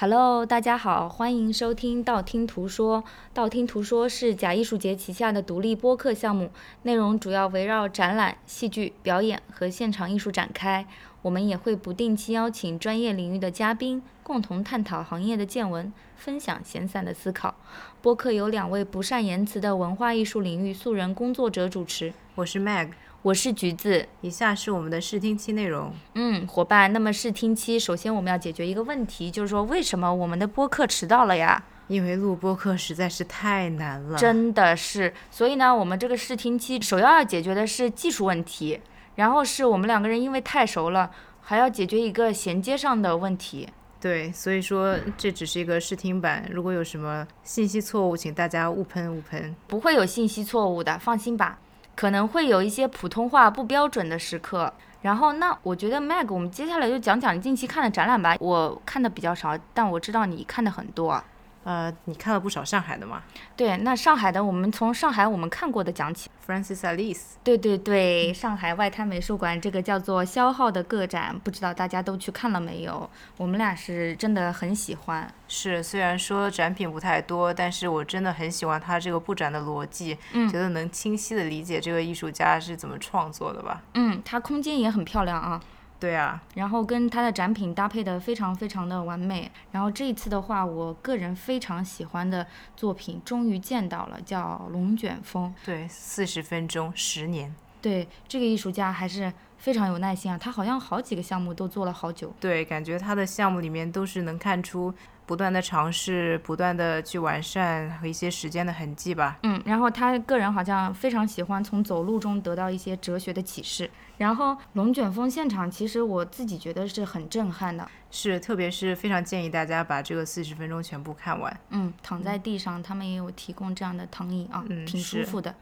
Hello，大家好，欢迎收听道听途说。道听途说是假艺术节旗下的独立播客项目，内容主要围绕展览、戏剧表演和现场艺术展开。我们也会不定期邀请专业领域的嘉宾，共同探讨行业的见闻，分享闲散的思考。播客由两位不善言辞的文化艺术领域素人工作者主持。我是 Mag，我是橘子。以下是我们的试听期内容。嗯，伙伴，那么试听期，首先我们要解决一个问题，就是说为什么我们的播客迟到了呀？因为录播课实在是太难了，真的是，所以呢，我们这个试听期首要要解决的是技术问题，然后是我们两个人因为太熟了，还要解决一个衔接上的问题。对，所以说这只是一个试听版，如果有什么信息错误，请大家勿喷勿喷。不会有信息错误的，放心吧。可能会有一些普通话不标准的时刻。然后，那我觉得 Mag，我们接下来就讲讲你近期看的展览吧。我看的比较少，但我知道你看的很多。呃，你看了不少上海的吗对，那上海的，我们从上海我们看过的讲起。？Francis Alice，对对对，上海外滩美术馆这个叫做“消耗”的个展，不知道大家都去看了没有？我们俩是真的很喜欢。是虽然说展品不太多，但是我真的很喜欢他这个布展的逻辑，嗯觉得能清晰的理解这个艺术家是怎么创作的吧。嗯，它空间也很漂亮啊，对啊，然后跟它的展品搭配的非常非常的完美。然后这一次的话，我个人非常喜欢的作品终于见到了，叫《龙卷风》。对，四十分钟，十年。对，这个艺术家还是非常有耐心啊，他好像好几个项目都做了好久。对，感觉他的项目里面都是能看出不断的尝试，不断的去完善和一些时间的痕迹吧。嗯，然后他个人好像非常喜欢从走路中得到一些哲学的启示。然后龙卷风现场，其实我自己觉得是很震撼的。是，特别是非常建议大家把这个四十分钟全部看完。嗯，躺在地上，他们也有提供这样的躺椅啊，挺嗯挺舒服的。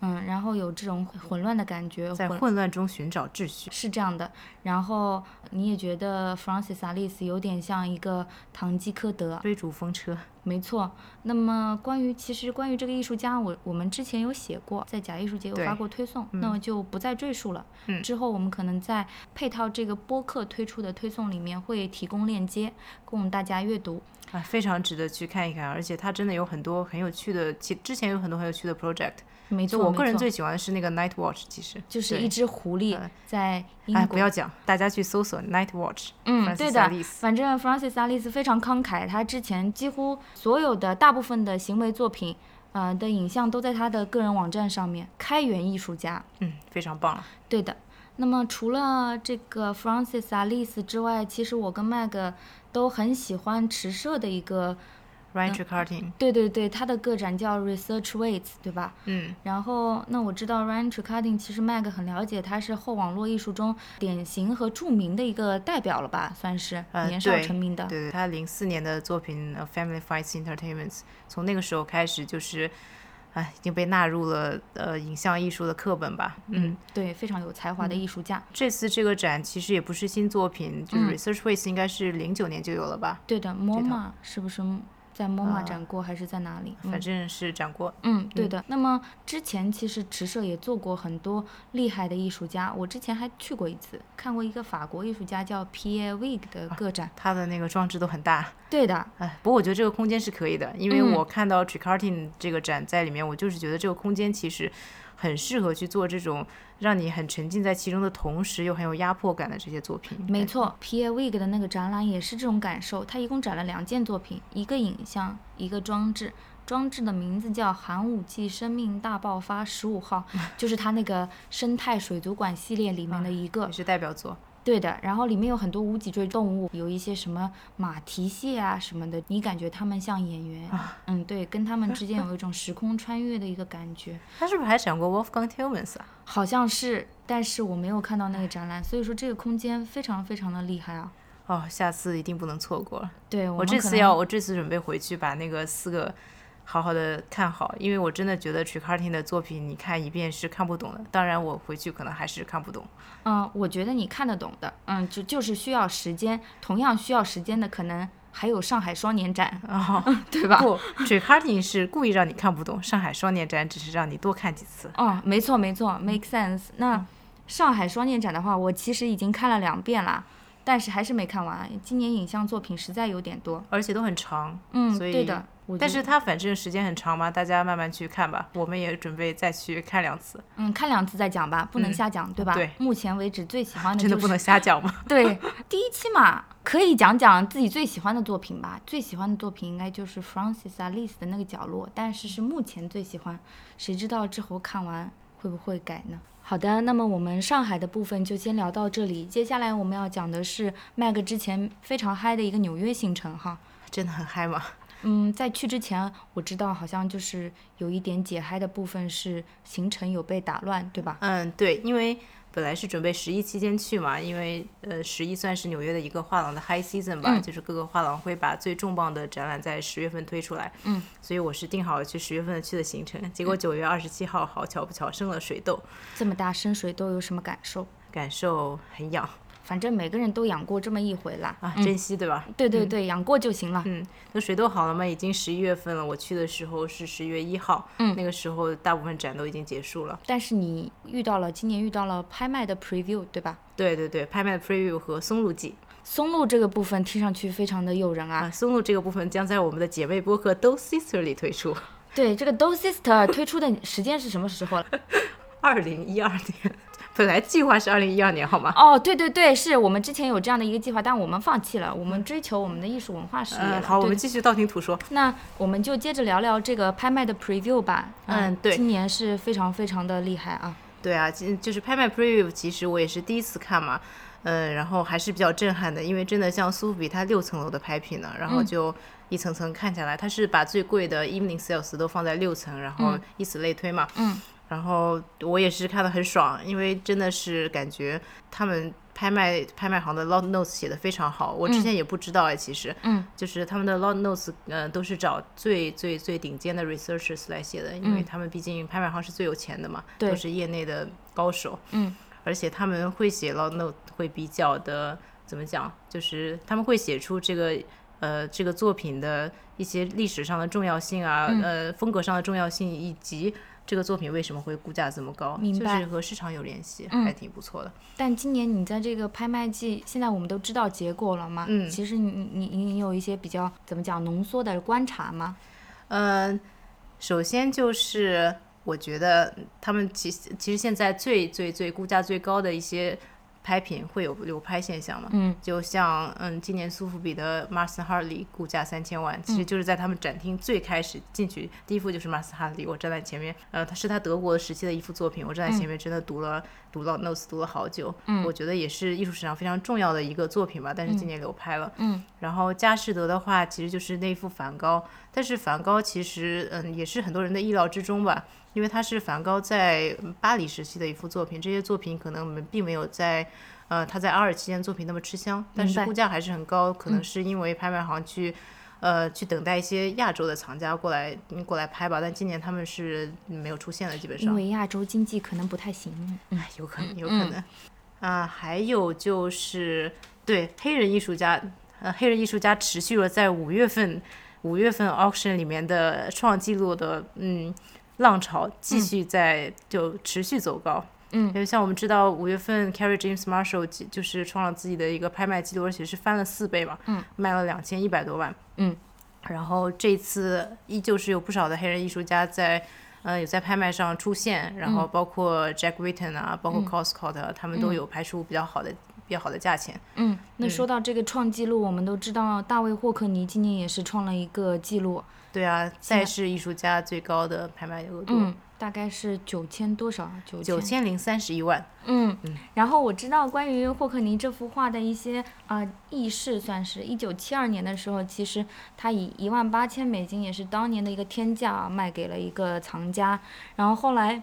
嗯，然后有这种混乱的感觉，在混乱中寻找秩序。是这样的。然后你也觉得 Francis Alice 有点像一个堂吉诃德，追逐风车，没错。那么关于其实关于这个艺术家，我我们之前有写过，在假艺术节有发过推送，那么就不再赘述了。嗯之后我们可能在配套这个播客推出的推送里面会提供链接供大家阅读。啊，非常值得去看一看，而且它真的有很多很有趣的，其之前有很多很有趣的 project。没错，我个人最喜欢的是那个 Night Watch，其实就是一只狐狸呃在英哎，国不要讲，大家去搜索 Night Watch。嗯，对的反正 Francis Alice 非常慷慨，他之前几乎所有的大部分的行为作品，呃的影像都在他的个人网站上面。开源艺术家，嗯，非常棒。对的。那么除了这个 Francis Alice 之外，其实我跟 Mag 都很喜欢池社的一个，Ryan Tricartin，对对对，他的个展叫 Research Waits，对吧？嗯，然后，那我知道 Ryan Tricarding 其实 Mag 很了解，他是后网络艺术中典型和著名的一个代表了吧，算是呃年少成名的。对对，他零四年的作品《Family Fights Entertainment》，从那个时候开始就是，哎，已经被纳入了呃影像艺术的课本吧。嗯，对，非常有才华的艺术家。这次这个展其实也不是新作品，就是嗯 Research Ways 应该是零九年就有了吧，对的，MoMA 是不是在 MoMA 呃展过，还是在哪里？嗯反正是展过。嗯，对的。那么之前其实池社也做过很多厉害的艺术家，我之前还去过一次，看过一个法国艺术家叫 Pierre Wig 的个展。他的那个装置都很大，对的，哎，不过我觉得这个空间是可以的，因为嗯我看到 Tricartin 这个展在里面，我就是觉得这个空间其实很适合去做这种让你很沉浸在其中的同时又很有压迫感的这些作品。没错，Pierre Wig 的那个展览也是这种感受。他一共展了两件作品，一个影像，一个装置。装置的名字叫“寒武纪生命大爆发十五号”，就是他那个生态水族馆系列里面的一个也。是代表作。对的，然后里面有很多无脊椎动物，有一些什么马蹄蟹啊什么的，你感觉他们像演员，嗯，对，跟他们之间有一种时空穿越的一个感觉，他是不是还展过 Wolfgang Tillmans 啊？好像是，但是我没有看到那个展览，所以说这个空间非常非常的厉害啊。哦，下次一定不能错过了。对我这次要，我这次准备回去把那个四个好好的看好，因为我真的觉得 Tricartin 的作品你看一遍是看不懂的。当然，我回去可能还是看不懂。嗯，我觉得你看得懂的，嗯，就就是需要时间，同样需要时间的可能还有上海双年展，哦，对吧？不，Tricartin 是故意让你看不懂，上海双年展只是让你多看几次。哦，没错没错，make sense。那上海双年展的话，我其实已经看了两遍了。但是还是没看完。今年影像作品实在有点多，而且都很长。嗯，所以对的。但是它反正时间很长嘛，大家慢慢去看吧。我们也准备再去看两次，嗯，看两次再讲吧，不能瞎讲，对吧？对目前为止最喜欢的就是真的不能瞎讲吗。对，第一期嘛，可以讲讲自己最喜欢的作品吧。最喜欢的作品应该就是 Francis Alice 的那个角落，但是是目前最喜欢，谁知道之后看完会不会改呢？好的，那么我们上海的部分就先聊到这里。接下来我们要讲的是 Mag 之前非常嗨的一个纽约行程哈。真的很嗨嘛。嗯，在去之前，我知道好像就是有一点解嗨的部分是行程有被打乱，对吧？嗯，对，因为本来是准备十一期间去嘛，因为呃十一算是纽约的一个画廊的 high season 吧，嗯就是各个画廊会把最重磅的展览在十月份推出来。嗯，所以我是定好了去十月份的去的行程，结果九月二十七号好巧不巧生了水痘，这么大生水痘有什么感受？感受很痒反正每个人都养过这么一回啦。啊，嗯珍惜对吧？对对对，养过就行了。嗯，那水痘好了吗？已经十一月份了，我去的时候是十一月一号，嗯那个时候大部分展都已经结束了。但是你遇到了今年遇到了拍卖的 preview，对吧？对对对，拍卖的 preview 和松露季松露这个部分听上去非常的诱人啊。啊，松露这个部分将在我们的姐妹播客 Do Sister 里推出。对，这个 Do Sister 推出的时间是什么时候了？二零一二年，本来计划是二零一二年，好吗？哦，对对对，是我们之前有这样的一个计划，但我们放弃了，我们追求我们的艺术文化事业。嗯，好，我们继续道听途说。那我们就接着聊聊这个拍卖的 preview 吧。嗯对今年是非常非常的厉害啊。对啊，其就是拍卖 preview，其实我也是第一次看嘛，嗯，然后还是比较震撼的，因为真的像苏富比它六层楼的拍品呢，然后嗯就一层层看下来，它是把最贵的 evening sales 都放在六层，然后以此类推嘛。嗯。然后我也是看得很爽，因为真的是感觉他们拍卖拍卖行的 lot notes 写的非常好，我之前也不知道哎，其实，嗯，就是他们的 lot notes，呃，都是找最最最顶尖的 researchers 来写的，因为他们毕竟拍卖行是最有钱的嘛，对。都是业内的高手，嗯，而且他们会写 lot note 会比较的怎么讲，就是他们会写出这个呃这个作品的一些历史上的重要性啊，嗯。呃风格上的重要性，以及这个作品为什么会估价这么高，明白就是和市场有联系，嗯还挺不错的。但今年你在这个拍卖季，现在我们都知道结果了吗？嗯其实你你你你有一些比较怎么讲浓缩的观察吗？嗯，首先就是我觉得他们其实其实现在最最最估价最高的一些拍品会有流拍现象嘛，嗯，就像嗯今年苏富比的 Mars Harley 估价三千万，其实就是在他们展厅最开始进去第一幅就是 Mars Harley，我站在前面，呃，它是他德国时期的一幅作品，我站在前面真的读了、读了 notes 读了好久，嗯。我觉得也是艺术史上非常重要的一个作品吧，但是今年流拍了，嗯。然后佳士得的话，其实就是那幅梵高，但是梵高其实嗯也是很多人的意料之中吧，因为它是梵高在嗯巴黎时期的一幅作品，这些作品可能我们并没有在呃他在阿尔期间作品那么吃香，但是估价还是很高，可能是因为拍卖行去。呃，去等待一些亚洲的藏家过来嗯过来拍吧，但今年他们是没有出现的，基本上因。为亚洲经济可能不太行。嗯哎，有可能，有可能。啊，还有就是对黑人艺术家，呃，黑人艺术家持续了在五月份五月份 auction 里面的创纪录的嗯浪潮，继续在、就持续走高。嗯。因为像我们知道，五月份 Carrie James Marshall 就是创了自己的一个拍卖记录，而且是翻了四倍嘛，嗯，卖了两千一百多万，嗯，然后这次依旧是有不少的黑人艺术家在，呃，有在拍卖上出现，然后包括 Jack Whitten 啊，包括 Coscott，、啊、他们都有拍出比较好的、比较好的价钱。嗯，那说到这个创纪录，我们都知道大卫霍克尼今年也是创了一个记录。对啊，再是艺术家最高的拍卖额度，嗯，大概是九千多少？九九千零三十一万。嗯，然后我知道关于霍克尼这幅画的一些啊、呃轶事，算是一九七二年的时候，其实他以一万八千美金，也是当年的一个天价、啊、卖给了一个藏家。然后后来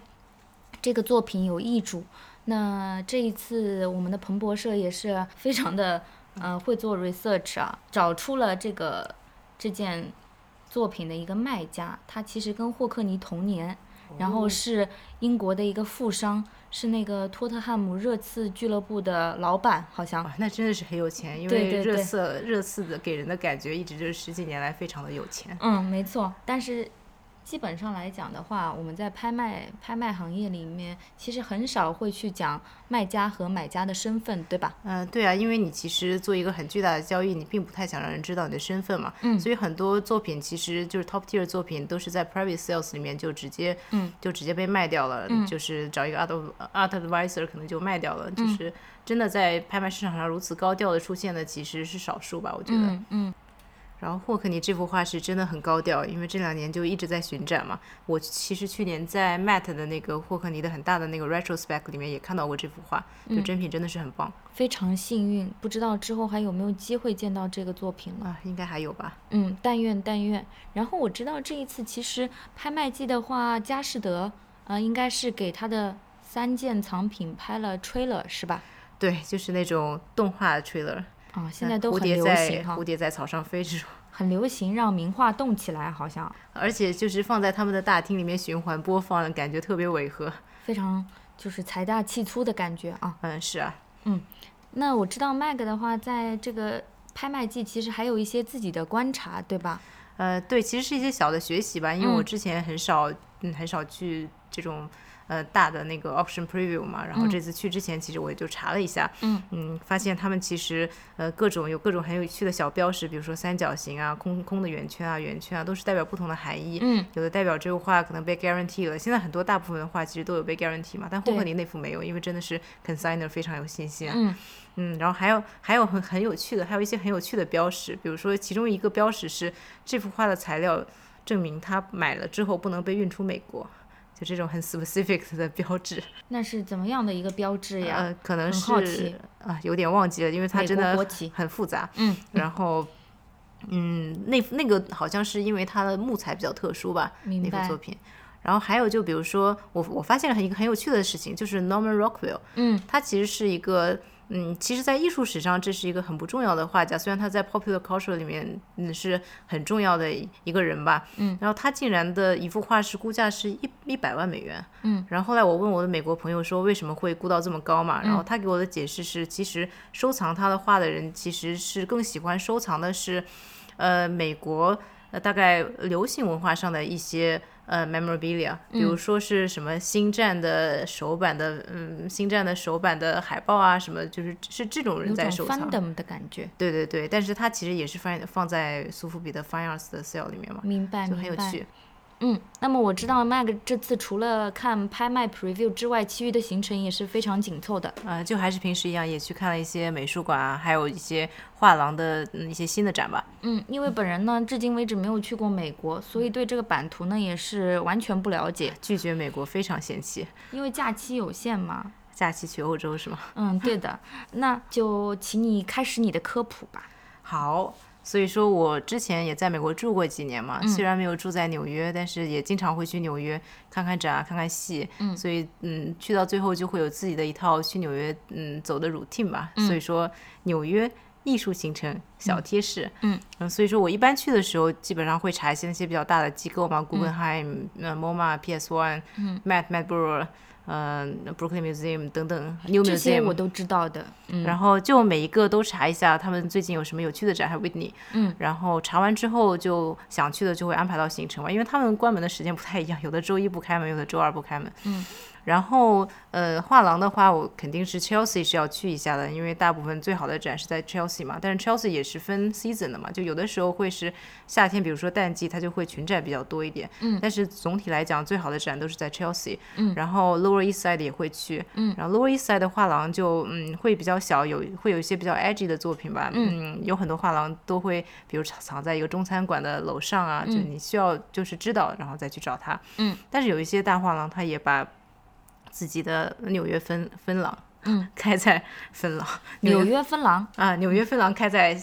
这个作品有易主，那这一次我们的彭博社也是非常的呃会做 research 啊，找出了这个这件作品的一个卖家，他其实跟霍克尼同年。然后是英国的一个富商，是那个托特汉姆热刺俱乐部的老板，好像。哇，那真的是很有钱，因为热刺热刺的给人的感觉一直就是十几年来非常的有钱。嗯，没错。但是基本上来讲的话，我们在拍卖拍卖行业里面，其实很少会去讲卖家和买家的身份，对吧？嗯、对啊，因为你其实做一个很巨大的交易，你并不太想让人知道你的身份嘛。嗯。所以很多作品其实就是 top tier 作品，都是在 private sales 里面就直接，嗯，就直接被卖掉了。嗯。就是找一个 art art advisor 可能就卖掉了。就是真的在拍卖市场上如此高调的出现的，其实是少数吧，我觉得。嗯嗯。然后霍克尼这幅画是真的很高调，因为这两年就一直在巡展嘛。我其实去年在 Mat 的那个霍克尼的很大的那个 retrospect 里面也看到过这幅画，就真品真的是很棒。非常幸运，不知道之后还有没有机会见到这个作品了。啊，应该还有吧。嗯，但愿但愿。然后我知道这一次其实拍卖季的话，佳士得呃应该是给他的三件藏品拍了 trailer 是吧？对，就是那种动画 trailer。啊，现在都蝴很流蝶在行哈蝴，蝶在草上飞这种，很流行让名画动起来，好像而且就是放在他们的大厅里面循环播放，感觉特别违和。非常就是财大气粗的感觉啊。嗯，是啊，嗯那我知道 Mag 的话，在这个拍卖季其实还有一些自己的观察，对吧？呃，对，其实是一些小的学习吧，因为我嗯之前很少，嗯，很少去这种呃大的那个 option preview 嘛，然后这次去之前，其实我也就查了一下，嗯发现他们其实呃各种有各种很有趣的小标识，比如说三角形啊、空空的圆圈啊、圆圈啊，都是代表不同的含义。嗯，有的代表这幅画可能被 guarantee 了，现在很多大部分的画其实都有被 guarantee 嘛，但霍克对尼那幅没有，因为真的是 consigner 非常有信心啊。嗯嗯，然后还有还有很很有趣的，还有一些很有趣的标识，比如说其中一个标识是这幅画的材料证明他买了之后不能被运出美国，就这种很 specific 的标志。那是怎么样的一个标志呀？呃，可能好是奇啊、有点忘记了，因为它真的很复杂。嗯，然后。嗯，那那个好像是因为它的木材比较特殊吧，那幅作品。然后还有就比如说，我我发现了一个很有趣的事情，就是 Norman Rockwell，嗯，他其实是一个，嗯，其实，在艺术史上这是一个很不重要的画家，虽然他在 popular culture 里面嗯是很重要的一个人吧，嗯，然后他竟然的一幅画是估价是一一百万美元，嗯，然后后来我问我的美国朋友说为什么会估到这么高嘛，然后他给我的解释是，其实收藏他的画的人其实是更喜欢收藏的是，呃，美国呃大概流行文化上的一些。呃，memorabilia，比如说是什么星战的手版的，嗯，星战的手版的海报啊，什么就是是这种人在收藏。fandom 的感觉。对对对，但是它其实也是放放在苏富比的 Fine Arts 的 sale 里面嘛，明白，就很有明白。趣。嗯，那么我知道 Mag 这次除了看拍卖 preview 之外，其余的行程也是非常紧凑的。呃，就还是平时一样，也去看了一些美术馆啊，还有一些画廊的、嗯、一些新的展吧。嗯，因为本人呢，至今为止没有去过美国，所以对这个版图呢也是完全不了解。拒绝美国非常嫌弃，因为假期有限嘛。假期去欧洲是吗？嗯，对的。那就请你开始你的科普吧。好，所以说我之前也在美国住过几年嘛，虽然没有住在纽约，但是也经常会去纽约看看展啊，看看戏。嗯，所以嗯，去到最后就会有自己的一套去纽约嗯走的 routine 吧。所以说纽约。艺术行程小贴士，嗯所以说我一般去的时候，基本上会查一些那些比较大的机构嘛，Guggenheim、呃 MoMA、PS One、嗯、Met Met Bureau、呃 Brooklyn Museum 等等，New 这些 Museum 我都知道的。嗯，然后就每一个都查一下，他们最近有什么有趣的展，还有 Whitney。嗯，然后查完之后就想去的就会安排到行程嘛，因为他们关门的时间不太一样，有的周一不开门，有的周二不开门。嗯，然后呃，画廊的话，我肯定是 Chelsea 是要去一下的，因为大部分最好的展是在 Chelsea 嘛。但是 Chelsea 也是分 season 的嘛，就有的时候会是夏天，比如说淡季，它就会群展比较多一点。嗯，但是总体来讲，最好的展都是在 Chelsea。嗯，然后 Lower East Side 也会去。嗯，然后 Lower East Side 的画廊就嗯会比较小，有会有一些比较 edgy 的作品吧。嗯，有很多画廊都会，比如藏藏在一个中餐馆的楼上啊，就你需要就是知道，然后再去找它。嗯，但是有一些大画廊，它也把自己的纽约分分廊，嗯，开在分廊。纽约分廊。啊，纽约分廊开在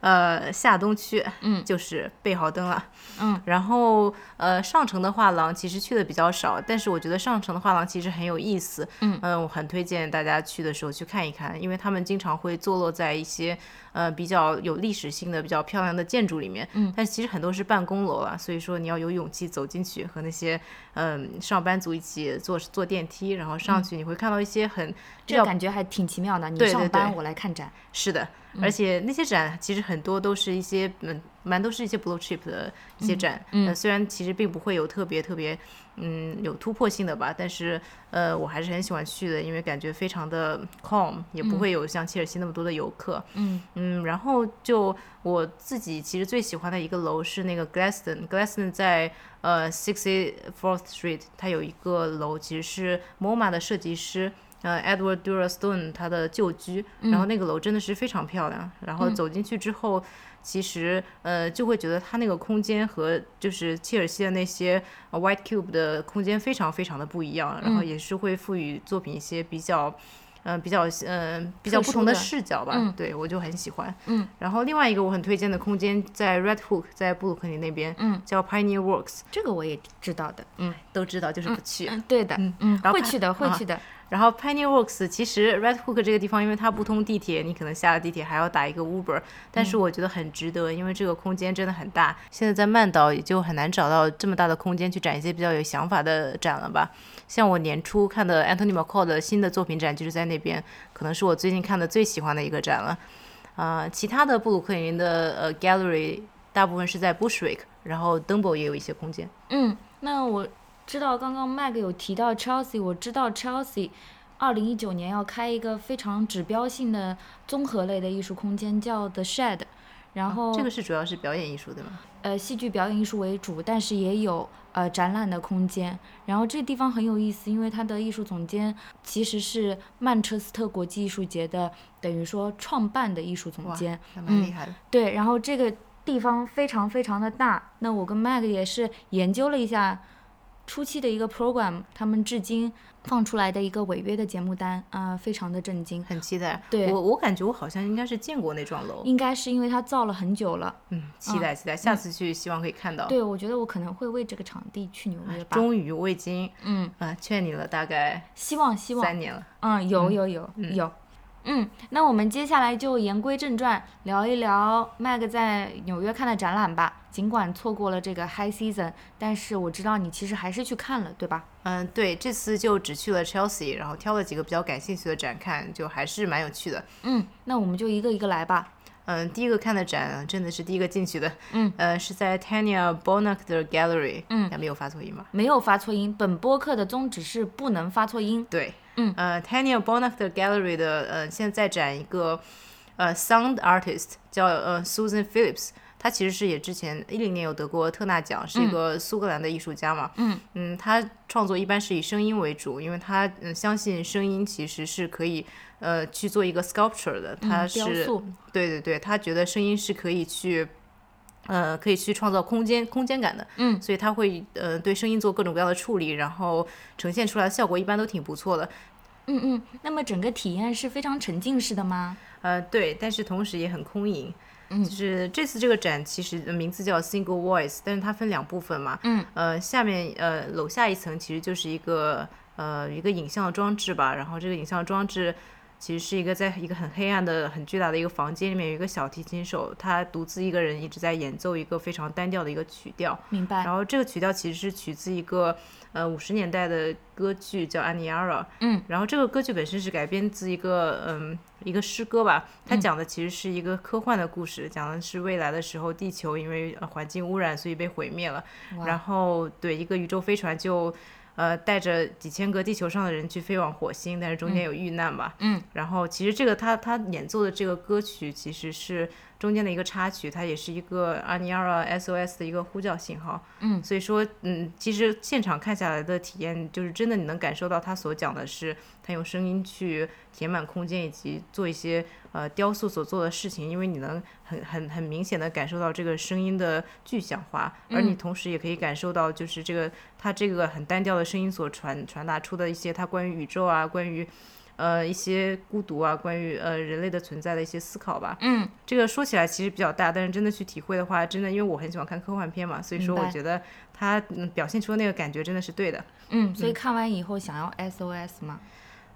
呃下东区，嗯，就是贝豪登了，嗯，然后呃上城的画廊其实去的比较少，但是我觉得上城的画廊其实很有意思，嗯。我很推荐大家去的时候去看一看，因为他们经常会坐落在一些呃比较有历史性的、比较漂亮的建筑里面，嗯，但其实很多是办公楼了，所以说你要有勇气走进去，和那些嗯、上班族一起坐坐电梯，然后上去，你会看到一些很这感觉还挺奇妙的。你上班，我来看展。是的，而且那些展其实很多都是一些嗯蛮都是一些 blue chip 的一些展。嗯呃，虽然其实并不会有特别特别嗯有突破性的吧，但是呃我还是很喜欢去的，因为感觉非常的 calm，也不会有像切尔西那么多的游客。嗯嗯，然后就我自己其实最喜欢的一个楼是那个 Glaston，Glaston 在呃 Sixty Fourth Street，它有一个楼其实是 MoMA 的设计师。呃，Edward Dura Stone 他的旧居，然后那个楼真的是非常漂亮。然后走进去之后，其实呃就会觉得它那个空间和就是切尔西的那些、呃、White Cube 的空间非常非常的不一样，然后也是会赋予作品一些比较。嗯、比较嗯、呃、比较不同的视角吧，嗯对我就很喜欢。嗯，然后另外一个我很推荐的空间在 Red Hook，在布鲁克林那边，嗯，叫 Pioneer Works，这个我也知道的。嗯，都知道，就是不去。嗯，对的，嗯，然后会去的，会啊去的。然后 Pioneer Works 其实 Red Hook 这个地方，因为它不通地铁，你可能下了地铁还要打一个 Uber，但是我觉得很值得，因为这个空间真的很大。现在在曼岛也就很难找到这么大的空间去展一些比较有想法的展了吧。像我年初看的 Anthony McCall 的新的作品展就是在那边，可能是我最近看的最喜欢的一个展了。啊、其他的布鲁克林的呃 Gallery 大部分是在 Bushwick，然后 Dumbo 也有一些空间。嗯，那我知道刚刚 Mag 有提到 Chelsea，我知道 Chelsea 二零一九年要开一个非常指标性的综合类的艺术空间，叫 The Shed。然后、这个是主要是表演艺术对吗？呃戏剧表演艺术为主，但是也有呃展览的空间。然后这地方很有意思，因为它的艺术总监其实是曼彻斯特国际艺术节的，等于说创办的艺术总哇监。还蛮厉害的。对，然后这个地方非常非常的大。那我跟 Mag 也是研究了一下初期的一个 program，他们至今放出来的一个违约的节目单啊、非常的震惊。很期待。对我我感觉我好像应该是见过那幢楼。应该是因为它造了很久了。嗯，期待期待，下次去希望可以看到。对，我觉得我可能会为这个场地去纽约吧。终于我已经嗯，啊劝你了，大概希望希望。三年了。嗯，有有有、有。嗯，那我们接下来就言归正传，聊一聊 Mag 在纽约看的展览吧。尽管错过了这个 High Season，但是我知道你其实还是去看了，对吧？嗯，对，这次就只去了 Chelsea，然后挑了几个比较感兴趣的展看，就还是蛮有趣的。嗯，那我们就一个一个来吧。嗯，第一个看的展真的是第一个进去的，嗯，呃，是在 Tanya Bonac 的 Gallery，嗯还没有发错音吧？没有发错音，本播客的宗旨是不能发错音。对，嗯，呃，Tanya Bonac 的 Gallery 的呃，现在在展一个呃 Sound Artist，叫呃 Susan Phillips。她其实是也之前一零年有得过特纳奖，是一个苏格兰的艺术家嘛。嗯嗯，她创作一般是以声音为主，因为她嗯相信声音其实是可以呃去做一个 sculpture 的。她嗯，雕是塑。对对对，她觉得声音是可以去。呃，可以去创造空间空间感的，嗯，所以它会呃对声音做各种各样的处理，然后呈现出来的效果一般都挺不错的。嗯嗯。那么整个体验是非常沉浸式的吗？呃，对，但是同时也很空盈。嗯就是这次这个展其实呃名字叫 Single Voice，但是它分两部分嘛。嗯。呃，下面呃楼下一层其实就是一个呃一个影像装置吧，然后这个影像装置。其实是一个在一个很黑暗的、很巨大的一个房间里面，有一个小提琴手，他独自一个人一直在演奏一个非常单调的一个曲调。明白。然后这个曲调其实是取自一个呃五十年代的歌剧叫《安妮亚拉》，嗯，然后这个歌剧本身是改编自一个嗯一个诗歌吧，它嗯讲的其实是一个科幻的故事，讲的是未来的时候地球因为呃环境污染所以被毁灭了，然后对一个宇宙飞船就。呃，带着几千个地球上的人去飞往火星，但是中间有遇难吧。嗯。然后其实这个他他演奏的这个歌曲其实是中间的一个插曲，它也是一个阿尼亚拉 SOS 的一个呼叫信号。嗯。所以说，嗯，其实现场看下来的体验，就是真的你能感受到他所讲的是，他用声音去填满空间，以及做一些呃雕塑所做的事情，因为你能很很很明显的感受到这个声音的具象化，而你同时也可以感受到，就是这个他这个很单调的声音所传传达出的一些他关于宇宙啊，关于呃一些孤独啊，关于呃人类的存在的一些思考吧。嗯，这个说起来其实比较大，但是真的去体会的话，真的因为我很喜欢看科幻片嘛，所以说我觉得它嗯表现出的那个感觉真的是对的。嗯，所以看完以后想要 SOS 吗？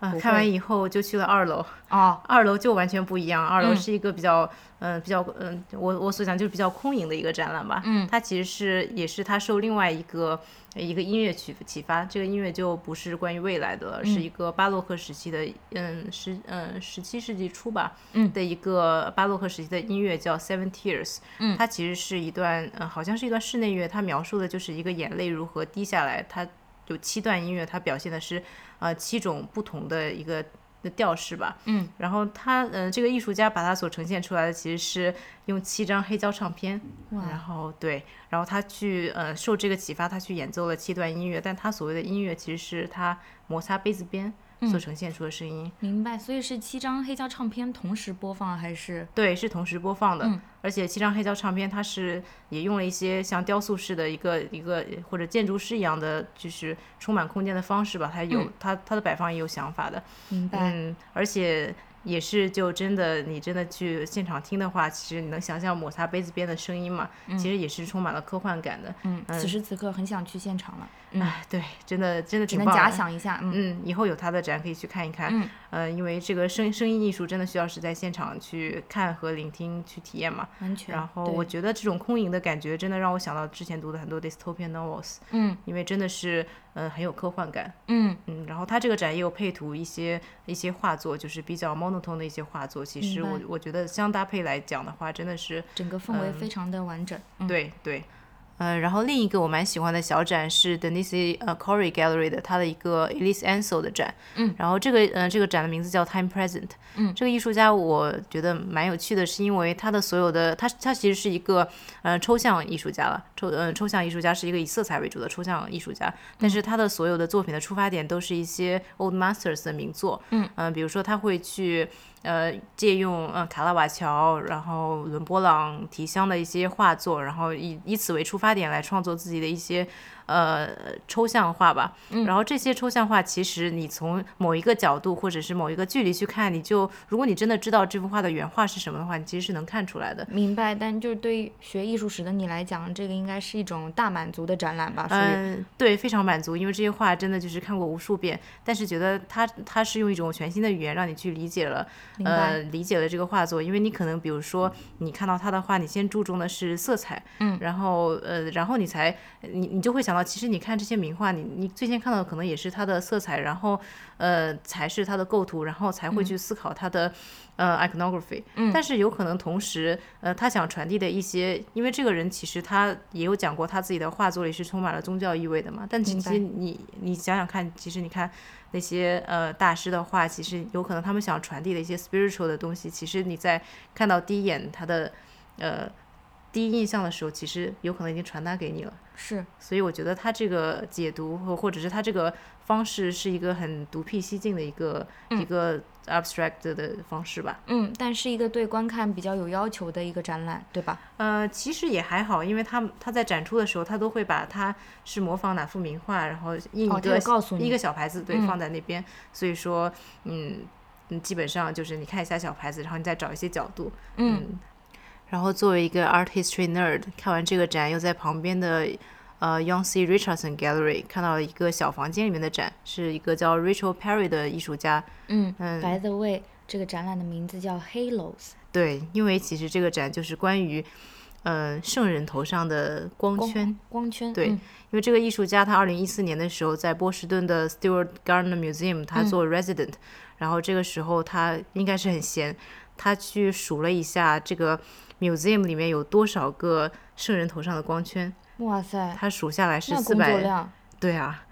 啊，看完以后就去了二楼，哦，二楼就完全不一样。二楼嗯是一个比较，嗯、比较，嗯、我我所讲就是比较空灵的一个展览吧。嗯，它其实是也是它受另外一个一个音乐启启发，这个音乐就不是关于未来的是一个巴洛克时期的，嗯，十嗯十七世纪初吧，嗯的一个巴洛克时期的音乐叫 Seven Tears。嗯，它其实是一段，嗯、好像是一段室内乐，它描述的就是一个眼泪如何滴下来，它有七段音乐，它表现的是呃七种不同的一个的调式吧。嗯，然后他呃这个艺术家把他所呈现出来的其实是用七张黑胶唱片，然后对，然后他去呃受这个启发，他去演奏了七段音乐，但他所谓的音乐其实是他摩擦杯子边所呈现出的声音。明白。所以是七张黑胶唱片同时播放，还是对，是同时播放的，嗯而且七张黑胶唱片它是也用了一些像雕塑式的一个一个或者建筑师一样的，就是充满空间的方式吧，它有、它它的摆放也有想法的，明白？嗯，而且也是就真的你真的去现场听的话，其实你能想象摩擦杯子边的声音嘛，其实也是充满了科幻感的，嗯，此时此刻很想去现场了，嗯，哎，对，真的真的只能假。想一下，嗯嗯，以后有他的展可以去看一看。嗯，呃，因为这个声声音艺术真的需要是在现场去看和聆听、去体验嘛。完全。然后我觉得这种空灵的感觉，真的让我想到之前读的很多 dystopian novels，嗯因为真的是呃很有科幻感。嗯嗯，然后它这个展也有配图一些一些画作，就是比较 monotone 的一些画作。其实我我觉得相搭配来讲的话，真的是整个氛围非常的完整。嗯，对对。呃，然后另一个我蛮喜欢的小展是 Denise 呃 Corey Gallery 的，它的一个 Elise Ansel 的展。嗯。然后这个呃这个展的名字叫 Time Present。嗯。这个艺术家我觉得蛮有趣的，是因为他的所有的他他其实是一个呃抽象艺术家了，抽呃抽象艺术家是一个以色彩为主的抽象艺术家，但是他的所有的作品的出发点都是一些 Old Masters 的名作。嗯。呃，比如说他会去。呃，借用嗯卡拉瓦乔，然后伦勃朗、提香的一些画作，然后以以此为出发点来创作自己的一些呃抽象画吧。然后这些抽象画，其实你从某一个角度或者是某一个距离去看，你就如果你真的知道这幅画的原画是什么的话，你其实是能看出来的。明白。但就是对于学艺术史的你来讲，这个应该是一种大满足的展览吧？嗯，对，非常满足，因为这些画真的就是看过无数遍，但是觉得它它是用一种全新的语言让你去理解了，呃，理解了这个画作，因为你可能比如说你看到他的画，你先注重的是色彩，嗯，然后呃，然后你才你你就会想到，其实你看这些名画，你你最先看到的可能也是它的色彩，然后呃才是它的构图，然后才会去思考它的、呃 iconography，嗯。但是有可能同时呃他想传递的一些，因为这个人其实他也有讲过他自己的画作里是充满了宗教意味的嘛，但其实你你想想看，其实你看。那些呃大师的画，其实有可能他们想传递的一些 spiritual 的东西，其实你在看到第一眼他的呃第一印象的时候，其实有可能已经传达给你了。是所以我觉得他这个解读或或者是他这个方式是一个很独辟蹊径的一个、一个 abstract 的方式吧。嗯，但是一个对观看比较有要求的一个展览，对吧？呃，其实也还好，因为他他在展出的时候，他都会把他是模仿哪幅名画，然后印个、有告诉你一个小牌子，对，嗯放在那边。所以说，嗯嗯，基本上就是你看一下小牌子，然后你再找一些角度，嗯然后作为一个 art history nerd，看完这个展，又在旁边的呃 Young C Richardson Gallery 看到了一个小房间里面的展，是一个叫 Rachel Perry 的艺术家。嗯嗯 By the way，这个展览的名字叫 Halos，对，因为其实这个展就是关于呃圣人头上的光光圈。光圈，对嗯因为这个艺术家他二零一四年的时候在波士顿的 Stewart Gardner Museum 他做 resident，、然后这个时候他应该是很闲，他去数了一下这个 museum 里面有多少个圣人头上的光圈，哇塞，他数下来是四百，量，对啊，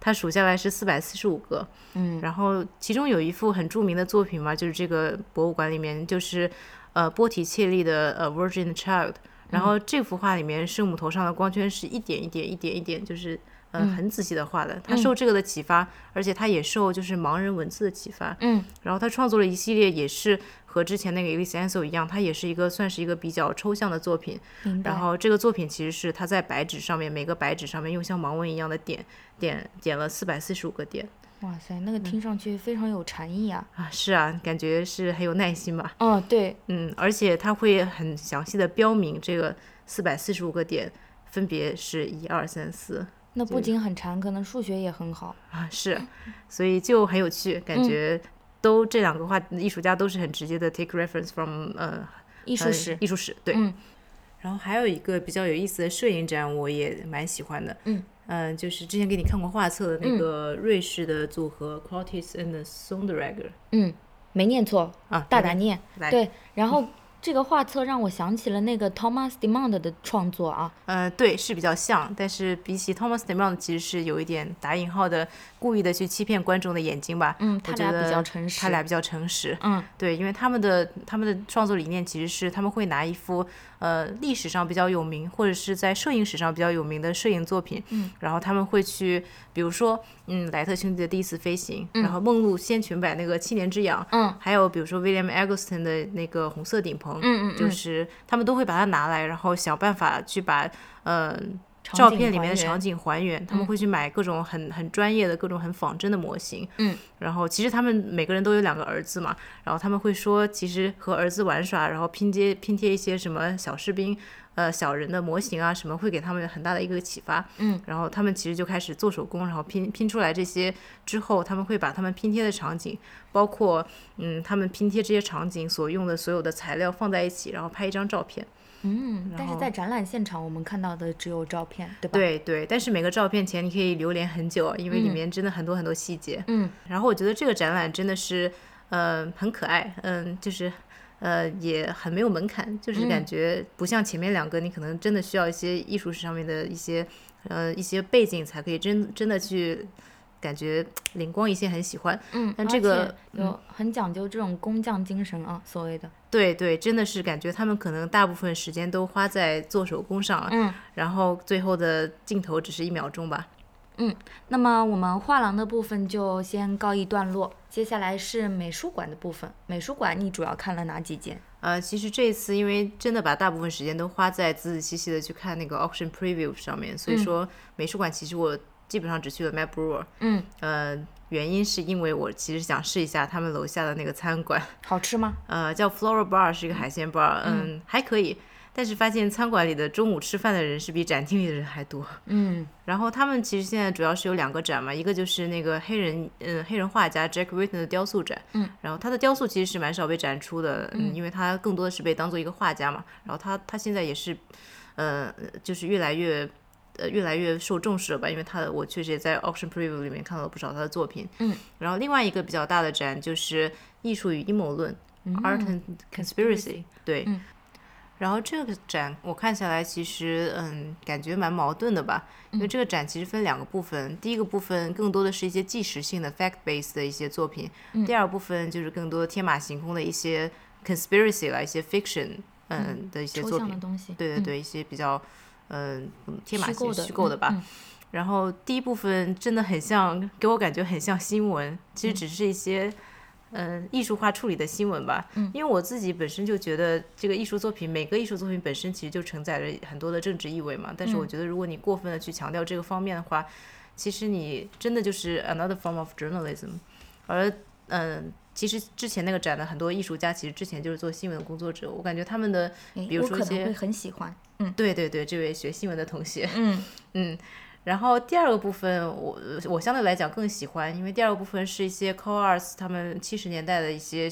他数下来是四百四十五个，嗯。然后其中有一幅很著名的作品嘛，就是这个博物馆里面就是呃波提切利的呃 Virgin Child，然后这幅画里面圣母头上的光圈是一点一点一点一点，就是呃嗯。很仔细的画的。他受这个的启发，而且他也受就是盲人文字的启发，嗯。然后他创作了一系列也是和之前那个 Elise Ansel 一样，它也是一个算是一个比较抽象的作品。然。后这个作品其实是它在白纸上面每个白纸上面用像盲文一样的点点点了四百四十五个点。哇塞，那个听上去非常有禅意啊！啊，是啊，感觉是很有耐心吧。哦，对，嗯，而且它会很详细的标明这个四百四十五个点分别是一二三四那不仅很馋，可能数学也很好。啊，是，所以就很有趣，感觉都这两个画艺术家都是很直接的 take reference from 呃呃艺术史，艺术史对。嗯然后还有一个比较有意思的摄影展，我也蛮喜欢的。嗯呃就是之前给你看过画册的那个瑞士的组合 Cortis and Sonderegger 嗯，没念错，啊，大胆念。对，然后这个画册让我想起了那个 Thomas Demand 的创作啊。呃，对，是比较像，但是比起 Thomas Demand，其实是有一点打引号的故意的去欺骗观众的眼睛吧。嗯，我他俩比较诚实。他俩比较诚实。嗯对，因为他们的他们的创作理念其实是他们会拿一幅呃历史上比较有名，或者是在摄影史上比较有名的摄影作品，嗯，然后他们会去，比如说，嗯，莱特兄弟的第一次飞行，然后梦露仙裙摆那个七年之痒，嗯还有比如说 William Eggleston 的那个红色顶棚，嗯嗯，就是他们都会把它拿来，然后想办法去把呃照片里面的场景还原，他们会去买各种很很专业的各种很仿真的模型。嗯，然后其实他们每个人都有两个儿子嘛，然后他们会说，其实和儿子玩耍，然后拼接拼贴一些什么小士兵。呃，小人的模型啊，什么会给他们很大的一个启发。嗯，然后他们其实就开始做手工，然后拼拼出来这些之后，他们会把他们拼贴的场景，包括嗯，他们拼贴这些场景所用的所有的材料放在一起，然后拍一张照片。嗯，但是在展览现场我们看到的只有照片，对吧？，对对，但是每个照片前你可以留连很久，因为里嗯面真的很多很多细节。嗯然后我觉得这个展览真的是，呃，很可爱，嗯，就是。呃，也很没有门槛，就是感觉不像前面两个，你可能真的需要一些艺术史上面的一些，呃，一些背景才可以真真的去感觉灵光一现，很喜欢。嗯，但这个且有很讲究这种工匠精神啊，所谓的。对对，真的是感觉他们可能大部分时间都花在做手工上了，嗯，然后最后的镜头只是一秒钟吧。那么我们画廊的部分就先告一段落，接下来是美术馆的部分。美术馆你主要看了哪几间？呃，其实这一次因为真的把大部分时间都花在仔仔细细的去看那个 auction preview 上面，所以说美术馆其实我基本上只去了 Map Brewer。嗯，呃，原因是因为我其实想试一下他们楼下的那个餐馆，好吃吗？呃，叫 Flora Bar，是一个海鲜 bar，嗯，还可以。但是发现餐馆里的中午吃饭的人是比展厅里的人还多。嗯然后他们其实现在主要是有两个展嘛，一个就是那个黑人，嗯，黑人画家 Jack Whitney 的雕塑展，嗯，然后他的雕塑其实是蛮少被展出的，嗯，因为他更多的是被当做一个画家嘛，然后他他现在也是，呃，就是越来越。呃，越来越受重视了吧？因为他的我确实也在 Auction Preview 里面看到了不少他的作品。嗯，然后另外一个比较大的展就是《艺术与阴谋论》（Art and Conspiracy）。对，嗯然后这个展我看下来，其实嗯，感觉蛮矛盾的吧。因为这个展其实分两个部分，第一个部分更多的是一些纪实性的 fact based 的一些作品，第二部分就是更多天马行空的一些 conspiracy 啦，一些 fiction 嗯的一些作品。对对对，一些比较嗯天马行虚构的虚构的吧。嗯然后第一部分真的很像，给我感觉很像新闻，其实只是一些。嗯，艺术化处理的新闻吧，因为我自己本身就觉得这个艺术作品，每个艺术作品本身其实就承载着很多的政治意味嘛。但是我觉得，如果你过分的去强调这个方面的话，其实你真的就是 another form of journalism。而嗯，其实之前那个展的很多艺术家，其实之前就是做新闻的工作者，我感觉他们的比如说一些很喜欢。对对对，这位学新闻的同学，嗯嗯，然后第二个部分我我相对来讲更喜欢，因为第二个部分是一些 co arts 他们七十年代的一些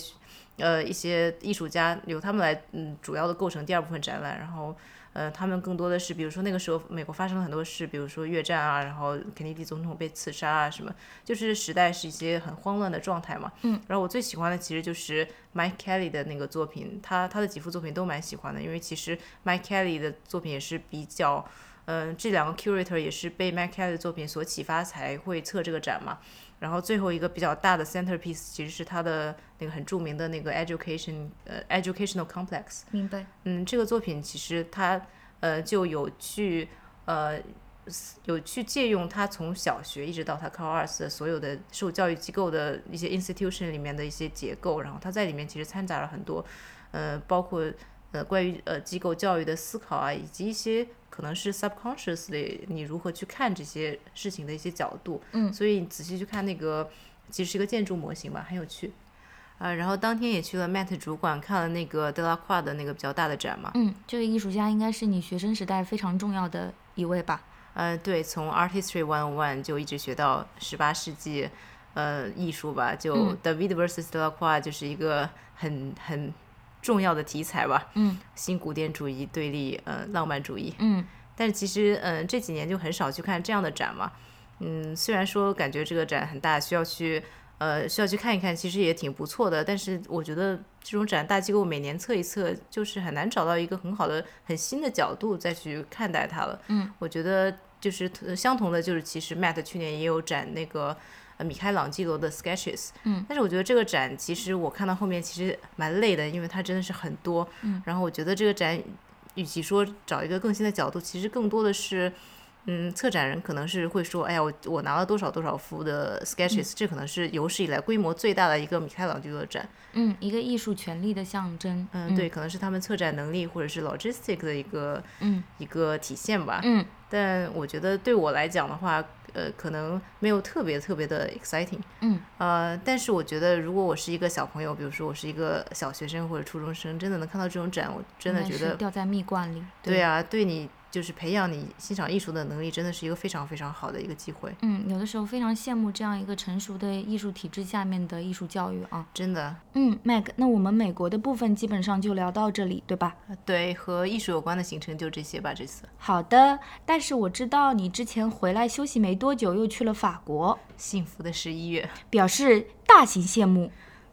呃一些艺术家由他们来嗯主要的构成第二部分展览，然后呃他们更多的是比如说那个时候美国发生了很多事，比如说越战啊，然后肯尼迪总统被刺杀啊什么，就是时代是一些很慌乱的状态嘛。嗯，然后我最喜欢的其实就是 Mike Kelly 的那个作品，他他的几幅作品都蛮喜欢的，因为其实 Mike Kelly 的作品也是比较。嗯，这两个 curator 也是被 Kelly 的作品所启发才会策这个展嘛。然后最后一个比较大的 centerpiece 其实是他的那个很著名的那个 education 呃 educational complex。明白。嗯，这个作品其实它呃就有去呃有去借用他从小学一直到他 c o Arts 的所有的受教育机构的一些 institution 里面的一些结构，然后他在里面其实掺杂了很多呃包括呃关于呃机构教育的思考啊，以及一些可能是 subconsciously 你如何去看这些事情的一些角度。嗯，所以你仔细去看那个其实是一个建筑模型吧，很有趣。啊，然后当天也去了 Met 主管看了那个德拉夸的那个比较大的展嘛。嗯，这个艺术家应该是你学生时代非常重要的一位吧？呃，对，从 Art History One One 就一直学到十八世纪，呃，艺术吧，就嗯 David vs Delacroix 就是一个很很重要的题材吧。嗯，新古典主义对立呃浪漫主义。嗯但是其实嗯、呃这几年就很少去看这样的展嘛。嗯，虽然说感觉这个展很大，需要去呃需要去看一看，其实也挺不错的。但是我觉得这种展大机构每年测一测，就是很难找到一个很好的、很新的角度再去看待它了。嗯，我觉得就是呃相同的，就是其实 Matt 去年也有展那个。呃，米开朗基罗的 Sketches，嗯，但是我觉得这个展其实我看到后面其实蛮累的，因为它真的是很多，嗯，然后我觉得这个展与其说找一个更新的角度，其实更多的是，嗯，策展人可能是会说，哎呀，我我拿了多少多少幅的 sketches，、这可能是有史以来规模最大的一个米开朗基罗展。嗯，一个艺术权利的象征。嗯，对，可能是他们策展能力或者是 logistic 的一个嗯一个体现吧。嗯但我觉得对我来讲的话，呃，可能没有特别特别的 exciting。嗯呃，但是我觉得如果我是一个小朋友，比如说我是一个小学生或者初中生，真的能看到这种展，我真的觉得掉在蜜罐里。对啊，对你就是培养你欣赏艺术的能力，真的是一个非常非常好的一个机会，嗯，有的时候非常羡慕这样一个成熟的艺术体制下面的艺术教育啊。真的。嗯，Meg，那我们美国的部分基本上就聊到这里，对吧？对，和艺术有关的行程就这些吧，这次好的，但是我知道你之前回来休息没多久，又去了法国，幸福的十一月。表示大型羡慕。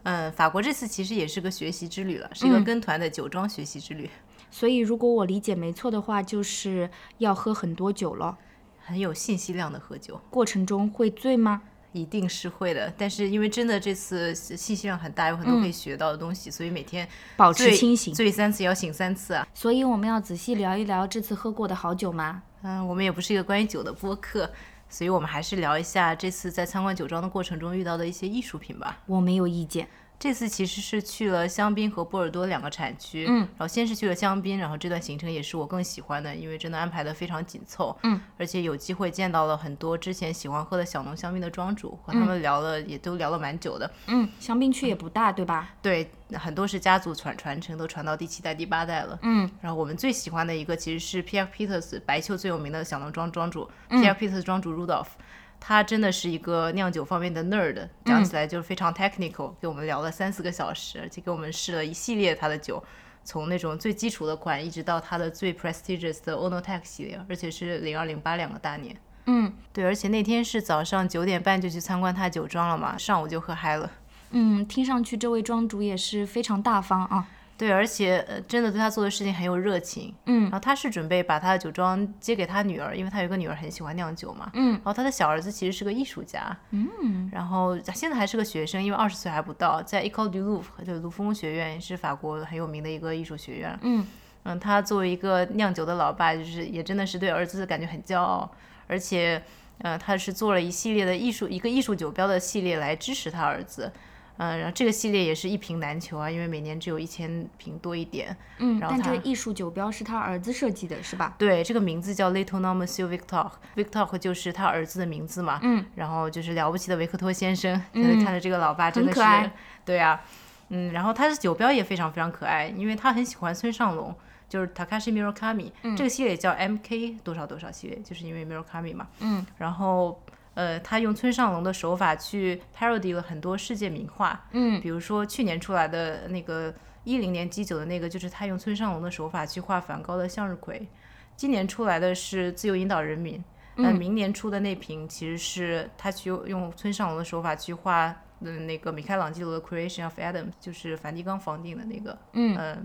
嗯，法国这次其实也是个学习之旅了，是一个跟团的酒庄学习之旅，所以如果我理解没错的话，就是要喝很多酒了。很有信息量的喝酒，过程中会醉吗？一定是会的。但是因为真的这次信息量很大，有很多可以学到的东西，所以每天保持清醒。醉三次也要醒三次啊。所以我们要仔细聊一聊这次喝过的好酒吗？嗯，我们也不是一个关于酒的播客，所以我们还是聊一下这次在参观酒庄的过程中遇到的一些艺术品吧。我没有意见。这次其实是去了香槟和波尔多两个产区，嗯，然后先是去了香槟，然后这段行程也是我更喜欢的，因为真的安排的非常紧凑，嗯，而且有机会见到了很多之前喜欢喝的小农香槟的庄主，和他们聊了、也都聊了蛮久的，嗯，香槟区也不大，对吧？对，很多是家族传传承，都传到第七代、第八代了，嗯，然后我们最喜欢的一个其实是 Pierre Peters 白丘最有名的小农庄庄主、Pierre Peters 庄主 Rudolph。他真的是一个酿酒方面的 nerd，讲起来就是非常 technical，、给我们聊了三四个小时，而且给我们试了一系列他的酒，从那种最基础的款，一直到他的最 prestigious 的 Onotech 系列，而且是零二零八两个大年。嗯对，而且那天是早上九点半就去参观他酒庄了嘛，上午就喝嗨了。嗯，听上去这位庄主也是非常大方啊。对，而且呃，真的对他做的事情很有热情。嗯然后他是准备把他的酒庄接给他女儿，因为他有个女儿很喜欢酿酒嘛。嗯然后他的小儿子其实是个艺术家，嗯然后现在还是个学生，因为二十岁还不到，在 Ecole du Louvre 就是卢浮宫学院，是法国很有名的一个艺术学院。嗯嗯，他作为一个酿酒的老爸，就是也真的是对儿子感觉很骄傲，而且，呃，他是做了一系列的艺术一个艺术酒标的系列来支持他儿子。嗯，然后这个系列也是一瓶难求啊，因为每年只有一千瓶多一点。嗯，然后他但这个艺术酒标是他儿子设计的，是吧？对，这个名字叫 Little Nom Monsieur Victor，Victor 就是他儿子的名字嘛。嗯，然后就是了不起的维克托先生，嗯看着这个老爸真的是很可爱，对啊，嗯，然后他的酒标也非常非常可爱，因为他很喜欢村上隆，就是 Takashi Murakami，、嗯这个系列叫 MK 多少多少系列，就是因为 Murakami 嘛。嗯，然后呃，他用村上隆的手法去 parody 了很多世界名画，嗯。比如说去年出来的那个一零年 G 九的那个，就是他用村上隆的手法去画梵高的向日葵。今年出来的是自由引导人民，呃，明年出的那瓶其实是他去用用村上隆的手法去画，嗯，那个米开朗基罗的 Creation of Adam，就是梵蒂冈房顶的那个，嗯。呃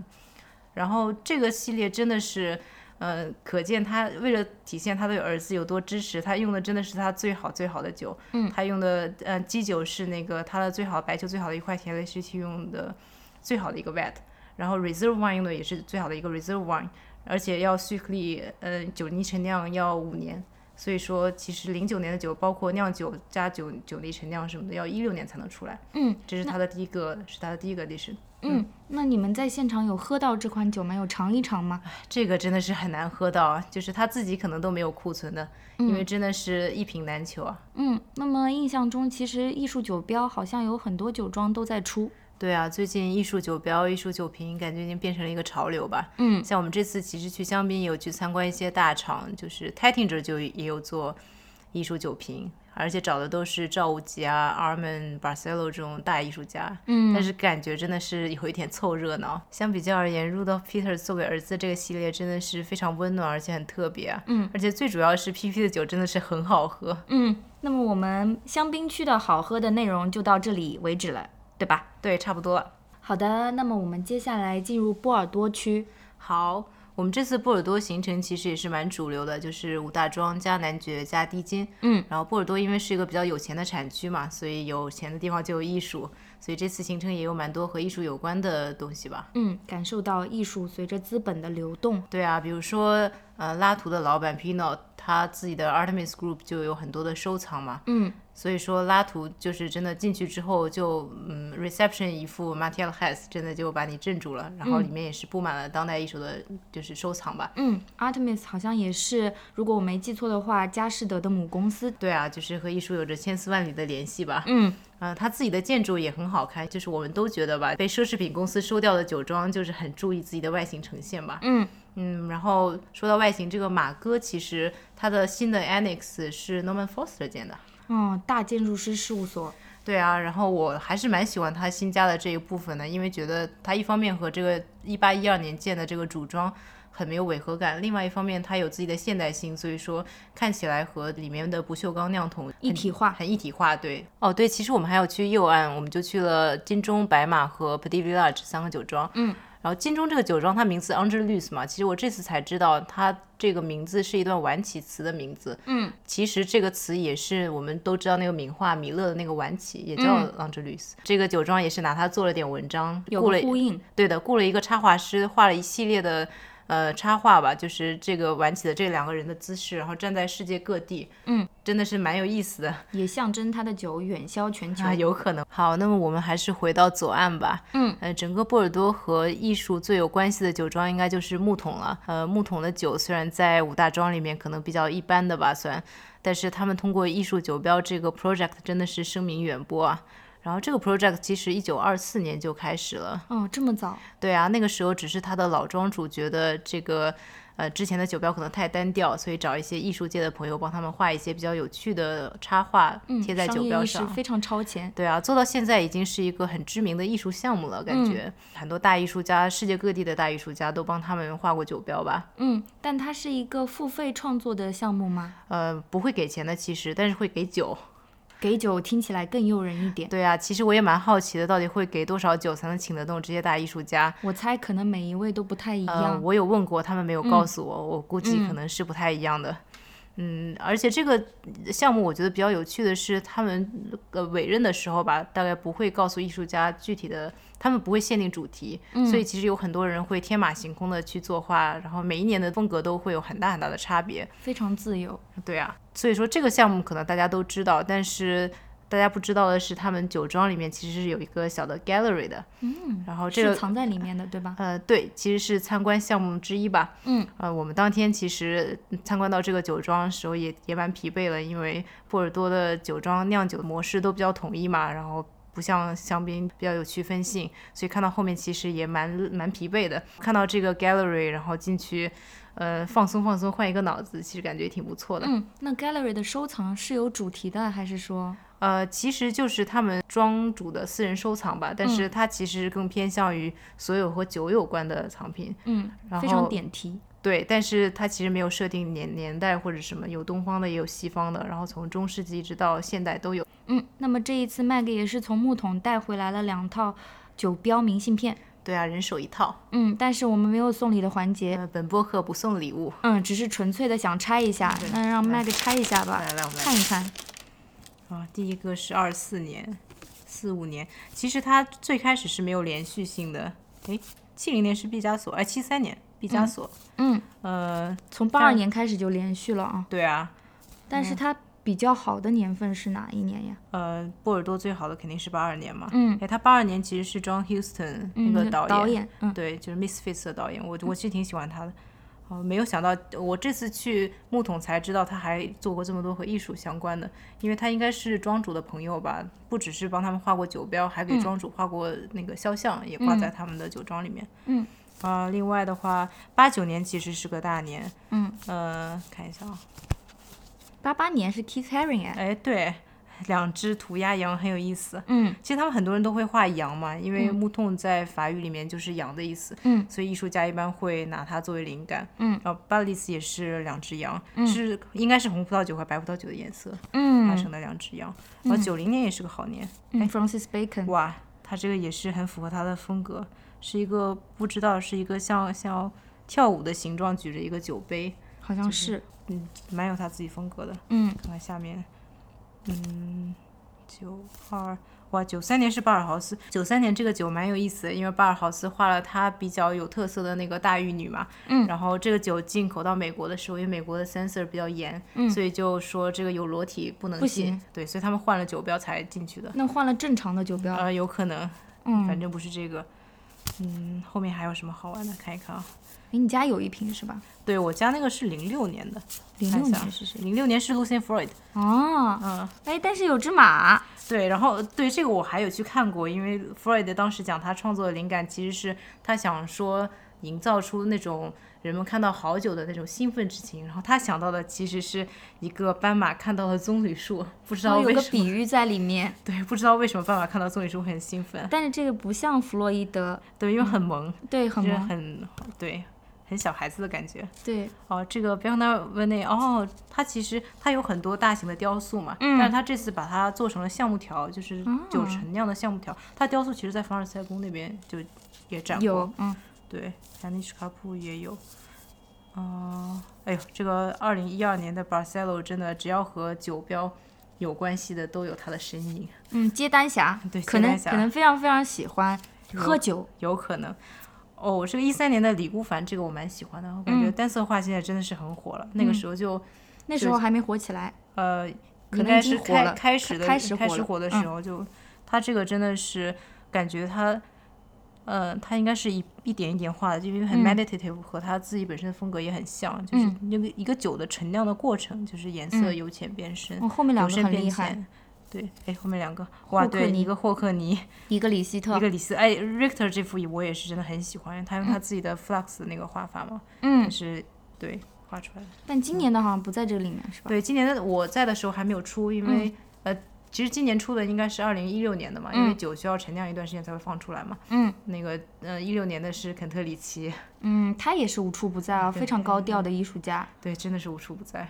然后这个系列真的是，呃，可见他为了体现他对儿子有多支持，他用的真的是他最好最好的酒。嗯，他用的呃基酒是那个他的最好白酒最好的一块田雷时期用的最好的一个 vat，然后 reserve wine 用的也是最好的一个 reserve wine，而且要蓄克力呃酒泥陈酿要五年。所以说，其实零九年的酒，包括酿酒加酒酒泥陈酿什么的，要一六年才能出来。嗯这是它的第一个，是它的第一个 edition。嗯，那你们在现场有喝到这款酒吗？有尝一尝吗？这个真的是很难喝到啊，就是他自己可能都没有库存的，因为真的是一瓶难求啊。嗯，那么印象中其实艺术酒标好像有很多酒庄都在出。对啊，最近艺术酒标、艺术酒瓶感觉已经变成了一个潮流吧。嗯，像我们这次其实去香槟也有去参观一些大厂，就是 Tattinger 就也有做艺术酒瓶，而且找的都是赵无极啊、Armand Barcelo 这种大艺术家。嗯，但是感觉真的是有一点凑热闹。相比较而言，Rudolf Peter 做给儿子这个系列真的是非常温暖，而且很特别啊。嗯，而且最主要是 PP 的酒真的是很好喝。嗯，那么我们香槟区的好喝的内容就到这里为止了，对吧？对，差不多了。好的，那么我们接下来进入波尔多区。好，我们这次波尔多行程其实也是蛮主流的，就是五大庄加男爵加低金。嗯，然后波尔多因为是一个比较有钱的产区嘛，所以有钱的地方就有艺术，所以这次行程也有蛮多和艺术有关的东西吧。嗯，感受到艺术随着资本的流动。对啊，比如说呃拉图的老板 Pino，他自己的 Artemis Group 就有很多的收藏嘛。嗯，所以说拉图就是真的进去之后就嗯 reception 一副 Mattel Has 真的就把你镇住了，然后里面也是布满了当代艺术的就是收藏吧。嗯，Artemis 好像也是，如果我没记错的话，佳士得的母公司。对啊，就是和艺术有着千丝万缕的联系吧。嗯，呃，他自己的建筑也很好看，就是我们都觉得吧，被奢侈品公司收掉的酒庄就是很注意自己的外形呈现吧。嗯嗯，然后说到外形，这个马哥其实他的新的 annex 是 Norman Foster 建的。哦，大建筑师事务所。对啊，然后我还是蛮喜欢他新加的这一部分的，因为觉得他一方面和这个一八一二年建的这个主庄很没有违和感，另外一方面它有自己的现代性，所以说看起来和里面的不锈钢酿桶一体化很一体化。对，哦对，其实我们还有去右岸，我们就去了金钟、白马和 Petit Village 三个酒庄。嗯。然后金钟这个酒庄，它名字 Angelus 嘛，其实我这次才知道，它这个名字是一段晚起词的名字。嗯，其实这个词也是我们都知道那个名画米勒的那个晚起，也叫 Angelus、这个酒庄也是拿它做了点文章，有雇了个呼应。对的，雇了一个插画师，画了一系列的呃插画吧，就是这个晚起的这两个人的姿势，然后站在世界各地。嗯，真的是蛮有意思的。也象征他的酒远销全球。啊，有可能。好，那么我们还是回到左岸吧。嗯，呃，整个波尔多和艺术最有关系的酒庄应该就是木桶了。呃，木桶的酒虽然在五大庄里面可能比较一般的吧，算，但是他们通过艺术酒标这个 project 真的是声名远播啊。然后这个 project 其实一九二四年就开始了。哦，这么早？对啊，那个时候只是他的老庄主觉得这个。呃，之前的酒标可能太单调，所以找一些艺术界的朋友帮他们画一些比较有趣的插画，贴在酒标上。嗯、非常超前。对啊，做到现在已经是一个很知名的艺术项目了，感觉、嗯、很多大艺术家，世界各地的大艺术家都帮他们画过酒标吧。嗯，但它是一个付费创作的项目吗？呃，不会给钱的，其实，但是会给酒。给酒听起来更诱人一点。对啊，其实我也蛮好奇的，到底会给多少酒才能请得动这些大艺术家？我猜可能每一位都不太一样。呃、我有问过，他们没有告诉我，嗯、我估计可能是不太一样的。嗯，而且这个项目我觉得比较有趣的是，他们呃委任的时候吧，大概不会告诉艺术家具体的，他们不会限定主题，嗯、所以其实有很多人会天马行空的去作画，然后每一年的风格都会有很大很大的差别，非常自由。对啊，所以说这个项目可能大家都知道，但是。大家不知道的是，他们酒庄里面其实是有一个小的 gallery 的，嗯，然后这个是藏在里面的，对吧？呃，对，其实是参观项目之一吧。嗯，呃，我们当天其实参观到这个酒庄的时候也也蛮疲惫了，因为波尔多的酒庄酿酒的模式都比较统一嘛，然后不像香槟比较有区分性，所以看到后面其实也蛮蛮疲惫的。看到这个 gallery，然后进去。呃，放松放松，换一个脑子，其实感觉挺不错的。嗯，那 gallery 的收藏是有主题的，还是说？呃，其实就是他们庄主的私人收藏吧，但是它其实更偏向于所有和酒有关的藏品。嗯，然非常点题。对，但是它其实没有设定年年代或者什么，有东方的也有西方的，然后从中世纪一直到现代都有。嗯，那么这一次麦给也是从木桶带回来了两套酒标明信片。对啊，人手一套。嗯，但是我们没有送礼的环节。呃，本播客不送礼物。嗯，只是纯粹的想拆一下，那让麦给拆一下吧。来来，我们看一看。啊，第一个是二四年，四五年。其实它最开始是没有连续性的。诶，七零年是毕加索，哎，七三年毕加索。嗯。呃，从八二年开始就连续了啊。对啊。但是它。比较好的年份是哪一年呀？呃，波尔多最好的肯定是八二年嘛。嗯，哎，他八二年其实是 John Huston 那个导演，导演，嗯，对，就是 Misfits 的导演，我我其实挺喜欢他的。哦，没有想到，我这次去木桶才知道他还做过这么多和艺术相关的，因为他应该是庄主的朋友吧，不只是帮他们画过酒标，还给庄主画过那个肖像，也挂在他们的酒庄里面。嗯。啊，另外的话，八九年其实是个大年。嗯。呃，看一下啊。八八年是 Keith Haring 哎。哎，对。两只涂鸦羊很有意思。嗯，其实他们很多人都会画羊嘛，因为木桶在法语里面就是羊的意思。嗯，所以艺术家一般会拿它作为灵感。嗯，然后巴利斯也是两只羊，是应该是红葡萄酒和白葡萄酒的颜色。嗯，画成的两只羊。然后九零年也是个好年。嗯，Francis Bacon。哇，他这个也是很符合他的风格，是一个不知道是一个像像跳舞的形状举着一个酒杯，好像是。嗯，蛮有他自己风格的。嗯，看看下面。嗯，九二哇，九三年是巴尔豪斯。九三年这个酒蛮有意思的，因为巴尔豪斯画了他比较有特色的那个大玉女嘛。嗯。然后这个酒进口到美国的时候，因为美国的 censor 比较严，嗯，所以就说这个有裸体不能进。对，所以他们换了酒标才进去的。那换了正常的酒标？呃，有可能。嗯。反正不是这个。嗯，后面还有什么好玩的？看一看啊。哎，你家有一瓶是吧？对我家那个是零六年的。零六年是谁？零六年是 Lucian Freud。哦。嗯。哎，但是有只马。对，然后对这个我还有去看过，因为 Freud 当时讲他创作的灵感其实是他想说营造出那种人们看到好久的那种兴奋之情，然后他想到的其实是一个斑马看到了棕榈树，不知道为什么。有个比喻在里面。对，不知道为什么斑马看到棕榈树会很兴奋。但是这个不像弗洛伊德。对，因为很萌。对，很萌。很对。很小孩子的感觉，对哦，这个 b e r n a r v e n e 哦，他其实他有很多大型的雕塑嘛，嗯，但是他这次把它做成了橡木条，就是九成那样的橡木条。它雕塑其实，在凡尔赛宫那边就也展过，有，嗯，对，亚尼什卡普也有，哦，哎呦，这个二零一二年的 Barcelo 真的，只要和酒标有关系的都有他的身影。嗯，接单侠，对，可能可能非常非常喜欢喝酒，有可能。哦，这个一三年的李孤凡，这个我蛮喜欢的，我感觉单色画现在真的是很火了。那个时候就，那时候还没火起来，呃，应该是开开始的开始开始火的时候，就他这个真的是感觉他，呃，他应该是一一点一点画的，就因为很 meditative，和他自己本身的风格也很像，就是那个一个酒的陈酿的过程，就是颜色由浅变深，后面两个很厉害。对，哎，后面两个哇，对，一个霍克尼，一个李希特，一个李斯，哎，Richter 这幅我也是真的很喜欢，他用他自己的 flux 的那个画法嘛，嗯，是，对，画出来的。但今年的好像不在这个里面，是吧？对，今年的我在的时候还没有出，因为呃，其实今年出的应该是二零一六年的嘛，因为酒需要陈酿一段时间才会放出来嘛。嗯，那个，呃，一六年的是肯特里奇，嗯，他也是无处不在啊，非常高调的艺术家。对，真的是无处不在。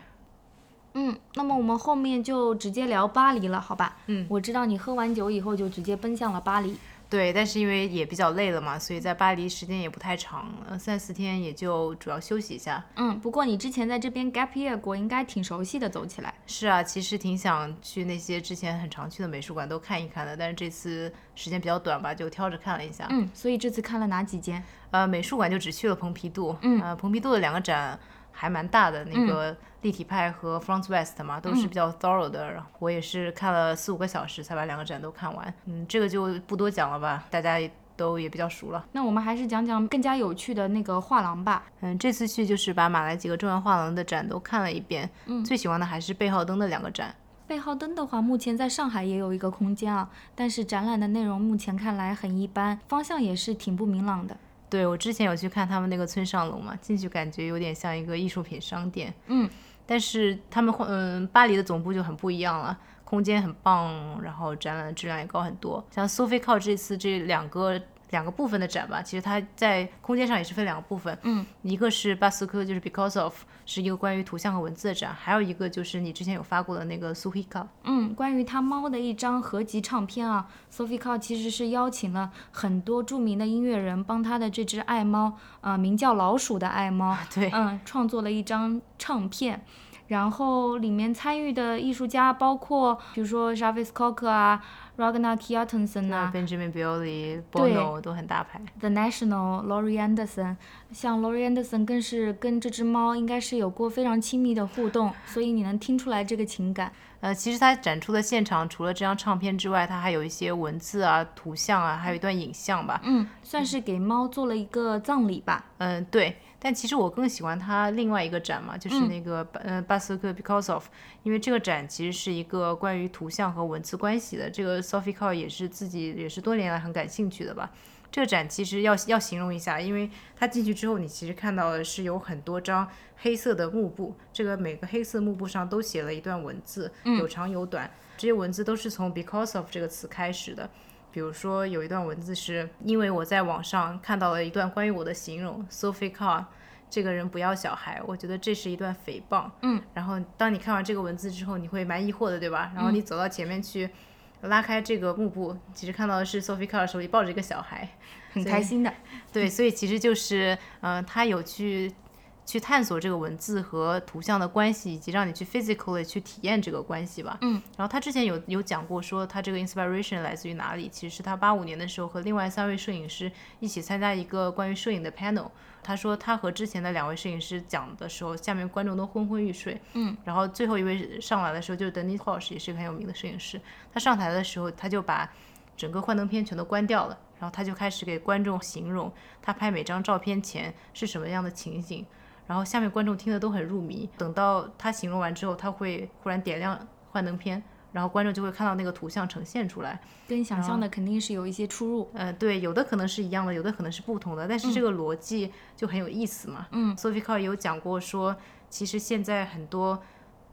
嗯，那么我们后面就直接聊巴黎了，好吧？嗯，我知道你喝完酒以后就直接奔向了巴黎。对，但是因为也比较累了嘛，所以在巴黎时间也不太长，呃，三四天也就主要休息一下。嗯，不过你之前在这边 gap year 过，应该挺熟悉的，走起来。是啊，其实挺想去那些之前很常去的美术馆都看一看的，但是这次时间比较短吧，就挑着看了一下。嗯，所以这次看了哪几间？呃，美术馆就只去了蓬皮杜。嗯，呃，蓬皮杜的两个展。还蛮大的那个立体派和 Front West 嘛，都是比较 thorough 的。我也是看了四五个小时才把两个展都看完。嗯，这个就不多讲了吧，大家都也比较熟了。那我们还是讲讲更加有趣的那个画廊吧。嗯，这次去就是把马来几个重要画廊的展都看了一遍。嗯，最喜欢的还是贝浩登的两个展。贝浩登的话，目前在上海也有一个空间啊，但是展览的内容目前看来很一般，方向也是挺不明朗的。对我之前有去看他们那个村上隆嘛，进去感觉有点像一个艺术品商店。嗯，但是他们嗯巴黎的总部就很不一样了，空间很棒，然后展览的质量也高很多。像苏菲靠这次这两个。两个部分的展吧，其实它在空间上也是分两个部分，嗯，一个是巴斯科，就是 Because of，是一个关于图像和文字的展，还有一个就是你之前有发过的那个苏菲卡，嗯，关于他猫的一张合集唱片啊，苏菲卡其实是邀请了很多著名的音乐人帮他的这只爱猫，呃，名叫老鼠的爱猫，对，嗯，创作了一张唱片。然后里面参与的艺术家包括，比如说 Jarvis Cocker 啊，Ragnar Kjartansson 啊，Benjamin Biolay、Bono 都很大牌。The National、Laurie Anderson，像 Laurie Anderson 更是跟这只猫应该是有过非常亲密的互动，所以你能听出来这个情感。呃，其实它展出的现场除了这张唱片之外，它还有一些文字啊、图像啊，还有一段影像吧。嗯，算是给猫做了一个葬礼吧。嗯，对。但其实我更喜欢他另外一个展嘛，就是那个呃巴斯克 because of，因为这个展其实是一个关于图像和文字关系的。这个 Sophie Carr 也是自己也是多年来很感兴趣的吧。这个展其实要要形容一下，因为它进去之后，你其实看到的是有很多张黑色的幕布，这个每个黑色幕布上都写了一段文字，有长有短，这些文字都是从 because of 这个词开始的。比如说有一段文字是因为我在网上看到了一段关于我的形容，Sophie Carr 这个人不要小孩，我觉得这是一段诽谤。嗯，然后当你看完这个文字之后，你会蛮疑惑的，对吧？然后你走到前面去。拉开这个幕布，其实看到的是 Sophie Carr 手里抱着一个小孩，很开心的。对，所以其实就是，嗯，他有去去探索这个文字和图像的关系，以及让你去 physically 去体验这个关系吧。嗯。然后他之前有有讲过，说他这个 inspiration 来自于哪里？其实是他八五年的时候和另外三位摄影师一起参加一个关于摄影的 panel。他说他和之前的两位摄影师讲的时候，下面观众都昏昏欲睡。嗯，然后最后一位上来的时候就是 Denis Hosh，也是一个很有名的摄影师。他上台的时候，他就把整个幻灯片全都关掉了，然后他就开始给观众形容他拍每张照片前是什么样的情景。然后下面观众听的都很入迷。等到他形容完之后，他会忽然点亮幻灯片。然后观众就会看到那个图像呈现出来，跟想象的肯定是有一些出入。呃，对，有的可能是一样的，有的可能是不同的，但是这个逻辑就很有意思嘛。嗯，Sophie Carr 有讲过说，其实现在很多，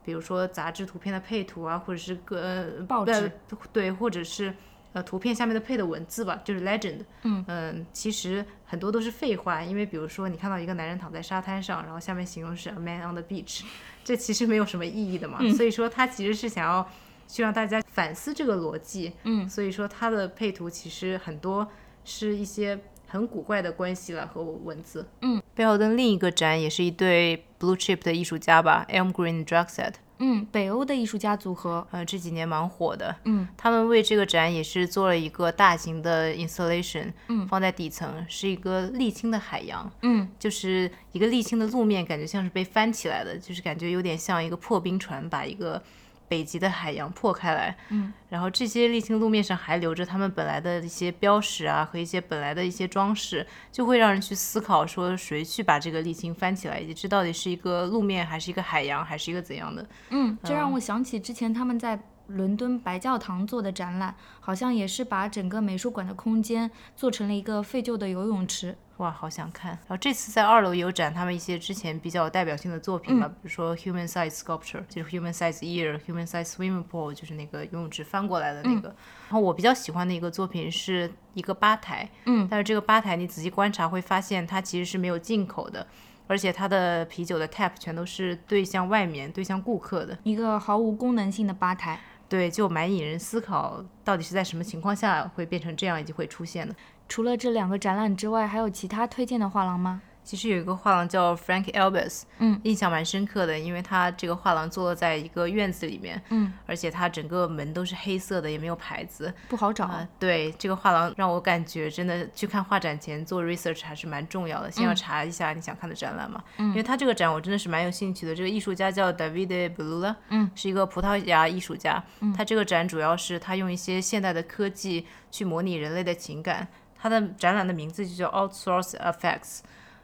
比如说杂志图片的配图啊，或者是个报纸，对，或者是呃图片下面的配的文字吧，就是 legend。嗯嗯，其实很多都是废话，因为比如说你看到一个男人躺在沙滩上，然后下面形容是 a man on the beach，这其实没有什么意义的嘛。所以说他其实是想要。去让大家反思这个逻辑，嗯，所以说他的配图其实很多是一些很古怪的关系了和文字，嗯。贝奥登另一个展也是一对 Blue Chip 的艺术家吧，Elm Green Drugset，嗯，北欧的艺术家组合，呃，这几年蛮火的，嗯，他们为这个展也是做了一个大型的 installation，嗯，放在底层是一个沥青的海洋，嗯，就是一个沥青的路面，感觉像是被翻起来的，就是感觉有点像一个破冰船把一个。北极的海洋破开来，嗯，然后这些沥青路面上还留着他们本来的一些标识啊和一些本来的一些装饰，就会让人去思考说谁去把这个沥青翻起来，以及这到底是一个路面还是一个海洋还是一个怎样的？嗯，这让我想起之前他们在。伦敦白教堂做的展览，好像也是把整个美术馆的空间做成了一个废旧的游泳池。哇，好想看！然后这次在二楼有展他们一些之前比较有代表性的作品吧，比如说 Human Size Sculpture，就是 Human Size Ear，Human Size Swimming Pool，就是那个游泳池翻过来的那个。然后我比较喜欢的一个作品是一个吧台，嗯，但是这个吧台你仔细观察会发现它其实是没有进口的，而且它的啤酒的 tap 全都是对向外面、对向顾客的，一个毫无功能性的吧台。对，就蛮引人思考，到底是在什么情况下会变成这样，以及会出现的。除了这两个展览之外，还有其他推荐的画廊吗？其实有一个画廊叫 Frank Elvis，嗯，印象蛮深刻的，因为它这个画廊坐落在一个院子里面，嗯，而且它整个门都是黑色的，也没有牌子，不好找。对，这个画廊让我感觉真的去看画展前做 research 还是蛮重要的，先要查一下你想看的展览嘛，嗯，因为他这个展我真的是蛮有兴趣的。这个艺术家叫 David Blula，嗯，是一个葡萄牙艺术家，嗯，他这个展主要是他用一些现代的科技去模拟人类的情感，他的展览的名字就叫 Outsource Effects。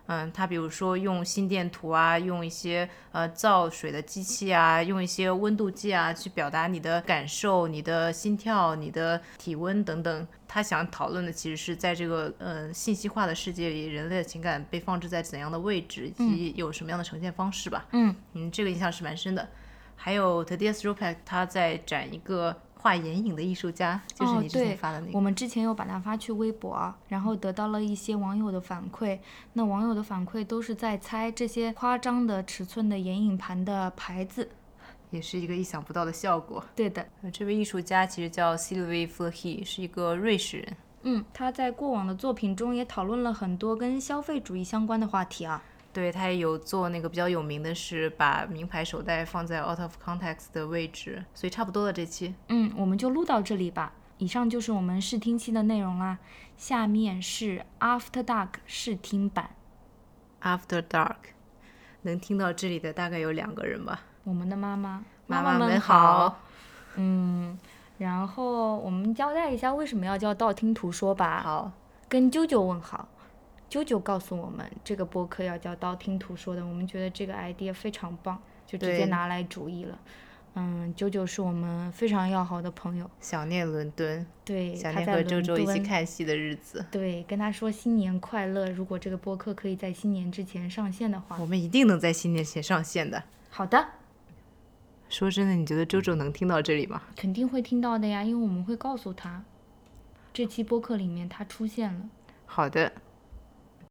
嗯，他比如说用心电图啊，用一些呃造水的机器啊，用一些温度计啊，去表达你的感受、你的心跳、你的体温等等。他想讨论的其实是在这个呃信息化的世界里，人类的情感被放置在怎样的位置，以及有什么样的呈现方式吧。嗯嗯，这个印象是蛮深的。还有 Tadias Rupak 他在展一个。画眼影的艺术家，就是你之前发的那个。我们之前有把它发去微博，然后得到了一些网友的反馈。那网友的反馈都是在猜这些夸张的尺寸的眼影盘的牌子，也是一个意想不到的效果。对的，这位艺术家其实叫 Sylvie Flehy，是一个瑞士人。嗯，他在过往的作品中也讨论了很多跟消费主义相关的话题啊。对他也有做那个比较有名的是把名牌手袋放在 out of context 的位置，所以差不多了这期。嗯，我们就录到这里吧。以上就是我们试听期的内容啦。下面是 After Dark 试听版。After Dark，能听到这里的大概有两个人吧。我们的妈妈，妈妈们好。嗯，然后我们交代一下为什么要叫道听途说吧。好，跟啾啾问好。啾啾告诉我们这个播客要叫道听途说的，我们觉得这个 idea 非常棒，就直接拿来主意了。嗯，啾啾是我们非常要好的朋友，想念伦敦，对，想念和周周一起看戏的日子，对，跟他说新年快乐。如果这个播客可以在新年之前上线的话，我们一定能在新年前上线的。好的，说真的，你觉得周周能听到这里吗？肯定会听到的呀，因为我们会告诉他，这期播客里面他出现了。好的，